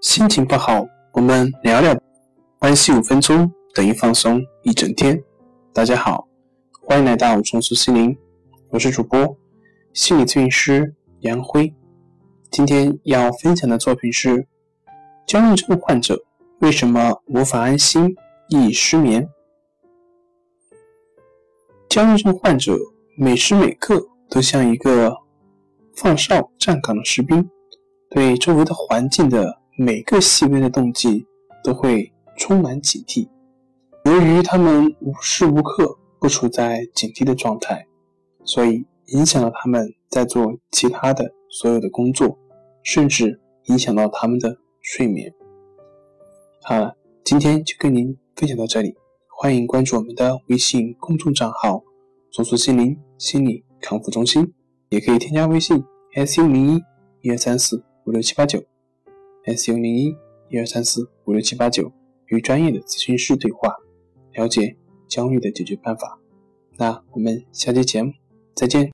心情不好，我们聊聊，关系五分钟等于放松一整天。大家好，欢迎来到重塑心灵，我是主播心理咨询师杨辉。今天要分享的作品是：焦虑症患者为什么无法安心，易失眠？焦虑症患者每时每刻都像一个放哨站岗的士兵，对周围的环境的每个细微的动静都会充满警惕。由于他们无时无刻不处在警惕的状态，所以影响了他们在做其他的所有的工作。甚至影响到他们的睡眠。好了，今天就跟您分享到这里，欢迎关注我们的微信公众账号“重塑心灵心理康复中心”，也可以添加微信 “s u 零一一二三四五六七八九 ”，s u 零一一二三四五六七八九，与专业的咨询师对话，了解焦虑的解决办法。那我们下期节目再见。